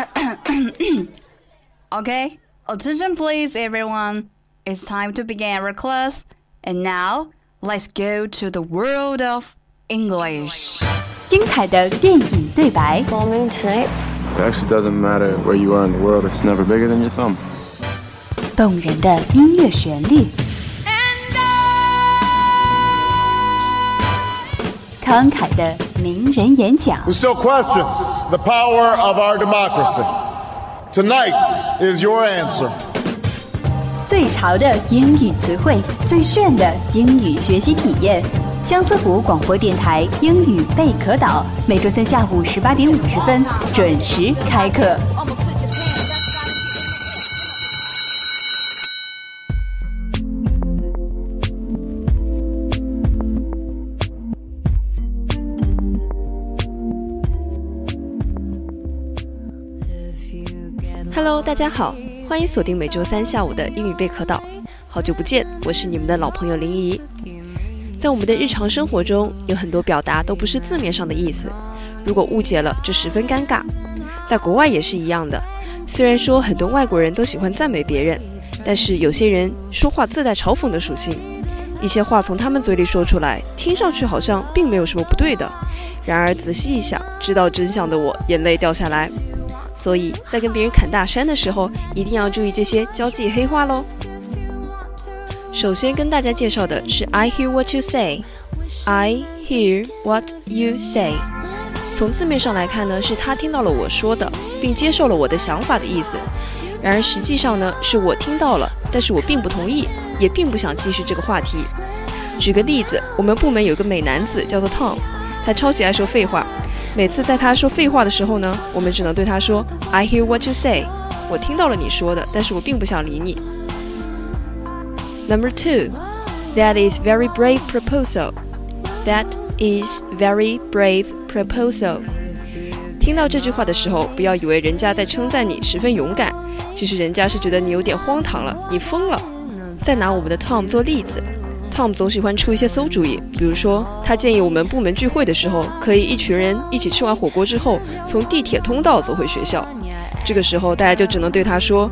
Okay, attention please everyone. It's time to begin our class. And now, let's go to the world of English. 精彩的电影对白， Bombing tonight? It actually doesn't matter where you are in the world, it's never bigger than your thumb. 动人的音乐旋律，慷慨的 名人演讲，who still questions the power of our democracy. Tonight is your answer. 最潮的英语词汇，最炫的英语学习体验。相思湖广播电台英语贝壳岛，每周三下午十八点五十分准时开课。Hello，大家好，欢迎锁定每周三下午的英语贝壳岛。好久不见，我是你们的老朋友林怡。在我们的日常生活中，有很多表达都不是字面上的意思，如果误解了，就十分尴尬。在国外也是一样的，虽然说很多外国人都喜欢赞美别人，但是有些人说话自带嘲讽的属性，一些话从他们嘴里说出来，听上去好像并没有什么不对的，然而仔细一想，知道真相的我眼泪掉下来。所以在跟别人侃大山的时候，一定要注意这些交际黑话喽。首先跟大家介绍的是 I hear what you say。I hear what you say。从字面上来看呢，是他听到了我说的，并接受了我的想法的意思。然而实际上呢，是我听到了，但是我并不同意，也并不想继续这个话题。举个例子，我们部门有个美男子叫做 Tom，他超级爱说废话。每次在他说废话的时候呢，我们只能对他说 "I hear what you say"，我听到了你说的，但是我并不想理你。Number two, that is very brave proposal. That is very brave proposal. 听到这句话的时候，不要以为人家在称赞你十分勇敢，其实人家是觉得你有点荒唐了，你疯了。再拿我们的 Tom 做例子。Tom 总喜欢出一些馊主意，比如说，他建议我们部门聚会的时候，可以一群人一起吃完火锅之后，从地铁通道走回学校。这个时候，大家就只能对他说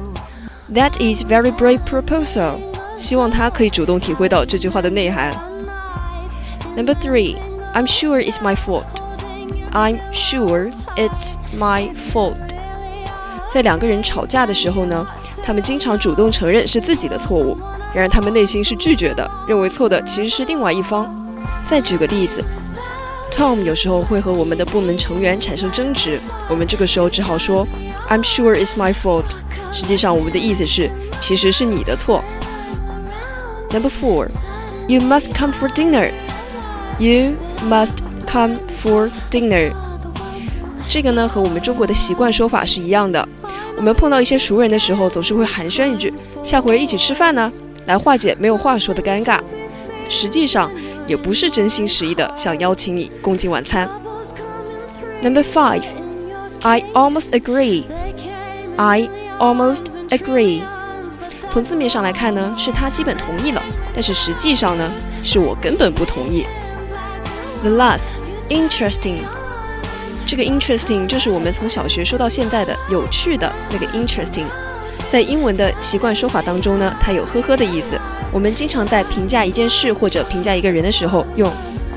：“That is very brave proposal。”希望他可以主动体会到这句话的内涵。Number three, I'm sure it's my fault. I'm sure it's my fault. 在两个人吵架的时候呢，他们经常主动承认是自己的错误。然而他们内心是拒绝的，认为错的其实是另外一方。再举个例子，Tom 有时候会和我们的部门成员产生争执，我们这个时候只好说 "I'm sure it's my fault"，实际上我们的意思是其实是你的错。Number four, you must come for dinner. You must come for dinner. 这个呢和我们中国的习惯说法是一样的。我们碰到一些熟人的时候，总是会寒暄一句：“下回一起吃饭呢。”来化解没有话说的尴尬，实际上也不是真心实意的想邀请你共进晚餐。Number five, I almost agree. I almost agree. 从字面上来看呢，是他基本同意了，但是实际上呢，是我根本不同意。The last, interesting. 这个 interesting 就是我们从小学说到现在的有趣的那个 interesting。在英文的习惯说法当中呢，它有呵呵的意思。我们经常在评价一件事或者评价一个人的时候，用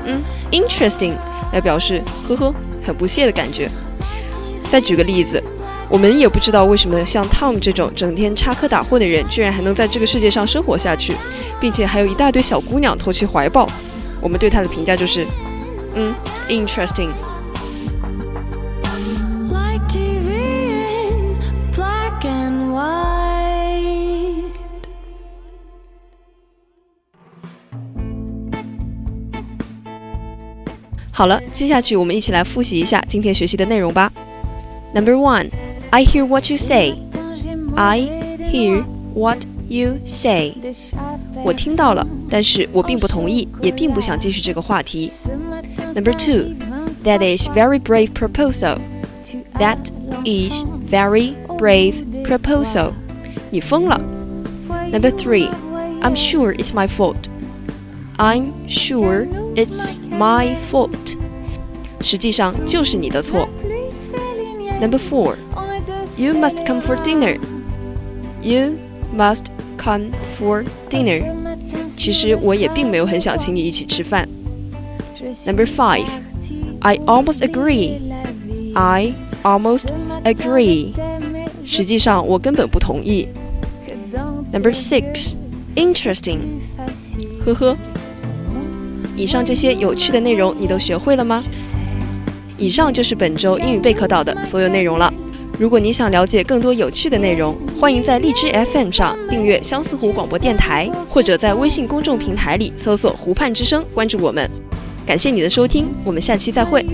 嗯 interesting 来表示呵呵，很不屑的感觉。再举个例子，我们也不知道为什么像 Tom 这种整天插科打诨的人，居然还能在这个世界上生活下去，并且还有一大堆小姑娘投其怀抱。我们对他的评价就是嗯 interesting。好了，接下去我们一起来复习一下今天学习的内容吧。Number one, I hear what you say. I hear what you say. 我听到了，但是我并不同意，也并不想继续这个话题。Number two, that is very brave proposal. That is very brave proposal. 你疯了。Number three, I'm sure it's my fault. I'm sure it's my fault. 实际上就是你的错。Number four, you must come for dinner. You must come for dinner。其实我也并没有很想请你一起吃饭。Number five, I almost agree. I almost agree. 实际上我根本不同意。Number six, interesting. 呵呵。 以上这些有趣的内容你都学会了吗？以上就是本周英语贝壳岛的所有内容了。如果你想了解更多有趣的内容，欢迎在荔枝 FM 上订阅相思湖广播电台，或者在微信公众平台里搜索“湖畔之声”，关注我们。感谢你的收听，我们下期再会。